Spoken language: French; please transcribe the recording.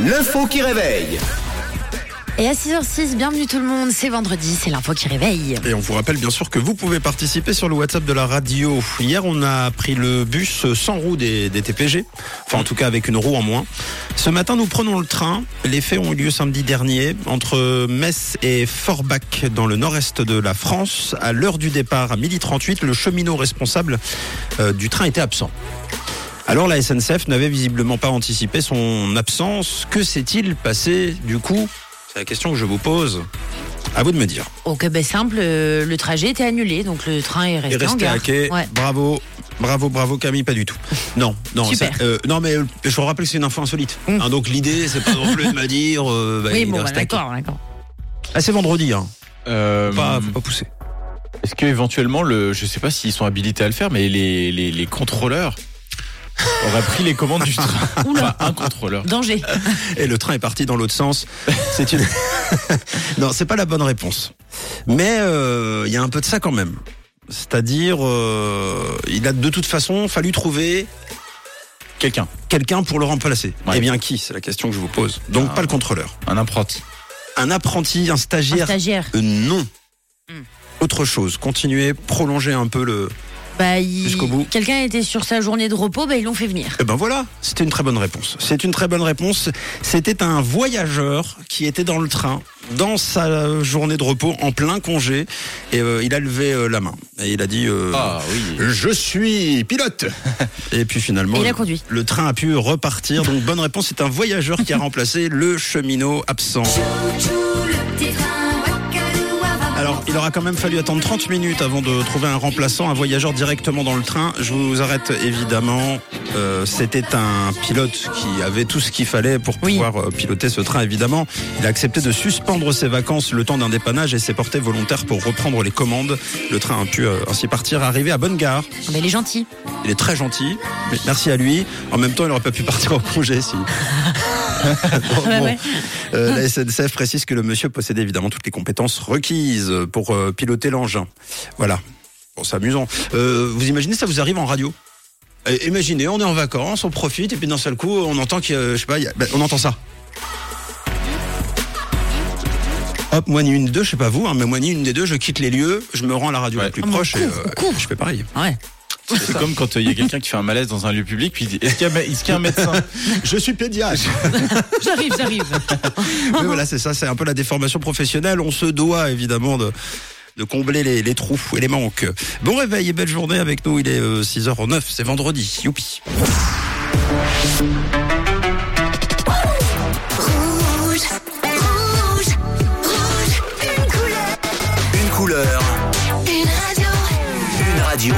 L'info qui réveille. Et à 6h06, bienvenue tout le monde, c'est vendredi, c'est l'info qui réveille. Et on vous rappelle bien sûr que vous pouvez participer sur le WhatsApp de la radio. Hier, on a pris le bus sans roue des, TPG, enfin en tout cas avec une roue en moins. Ce matin, nous prenons le train. Les faits ont eu lieu samedi dernier entre Metz et Forbach dans le nord-est de la France. À l'heure du départ, à 12h38, le cheminot responsable euh, du train était absent. Alors la SNCF n'avait visiblement pas anticipé son absence. Que s'est-il passé du coup C'est la question que je vous pose. À vous de me dire. Ok, ben simple, euh, le trajet était annulé, donc le train est Et resté en gare. à quai. Ouais. Bravo. Bravo, bravo Camille, pas du tout. Non, non, Super. ça, euh, non, mais euh, je vous rappelle que c'est une info insolite. Mm. Hein, donc l'idée, c'est pas non plus de me dire. euh, bah, Oui, il bon, bah, resté à quai. d'accord, d'accord. Ah, c'est vendredi, hein. Euh, Pas, faut pas pousser. Est-ce que éventuellement, le, je sais pas s'ils sont habilités à le faire, mais les, les, les contrôleurs auraient pris les commandes du train. Enfin, un contrôleur. Danger. Et le train est parti dans l'autre sens. C'est une. non, c'est pas la bonne réponse. Mais euh, il y a un peu de ça quand même. C'est-à-dire, euh, il a de toute façon fallu trouver Quelqu'un, quelqu'un pour le remplacer. Ouais. Eh bien, qui? C'est la question que je vous pose. Donc, Ah. pas le contrôleur. un apprenti. Un apprenti, un Un stagiaire. stagiaire. Euh, non. Hmm. Autre chose. Continuer, prolonger un peu le. Bah, il- Jusqu'au bout. Quelqu'un était sur sa journée de repos, bah, ils l'ont fait venir. Eh ben voilà, c'était une très bonne réponse. C'est une très bonne réponse. C'était un voyageur qui était dans le train, dans sa journée de repos, en plein congé, et euh, il a levé euh, la main. Et il a dit euh, Ah oui. Je suis pilote Et puis finalement, Et il a conduit. le train a pu repartir. Donc bonne réponse, c'est un voyageur qui a remplacé le cheminot absent. Il aura quand même fallu attendre 30 minutes avant de trouver un remplaçant, un voyageur directement dans le train. Je vous arrête évidemment. Euh, C'était un pilote qui avait tout ce qu'il fallait pour Oui. pouvoir euh, piloter ce train, évidemment. Il a accepté de suspendre ses vacances le temps d'un dépannage et s'est porté volontaire pour reprendre les commandes. Le train a pu euh, ainsi partir, arriver à bonne gare. Ah, bah, il est gentil. Il est très gentil. Merci à lui. En même temps, il n'aurait pas pu partir en congé si. Bon, Ouais, bon. ouais. Euh, la SNCF précise que le monsieur possédait évidemment toutes les compétences requises pour euh, piloter l'engin. Voilà. Bon, c'est amusant. Euh, vous imaginez ça vous arrive en radio? Imaginez, on est en vacances, on profite et puis d'un seul coup, on entend qu'il je sais pas, il y a- ben, on entend ça. Hop, moi ni une des deux, je sais pas vous, hein, mais moi ni une des deux, je quitte les lieux, je me rends à la radio Ouais. la plus Ah, proche et je fais pareil. Ouais. C'est comme quand euh, il y a quelqu'un qui fait un malaise dans un lieu public, puis il dit Est-ce qu'il y, a- y un médecin? Je suis pédiatre. J'arrive, j'arrive. Mais voilà, c'est ça, c'est un peu la déformation professionnelle. On se doit évidemment de, de combler les, les trous et les manques. Bon réveil et belle journée avec nous. Il est euh, 6h09, c'est vendredi. Youpi. Rouge, rouge, rouge, une couleur, Une couleur, une radio. une radio.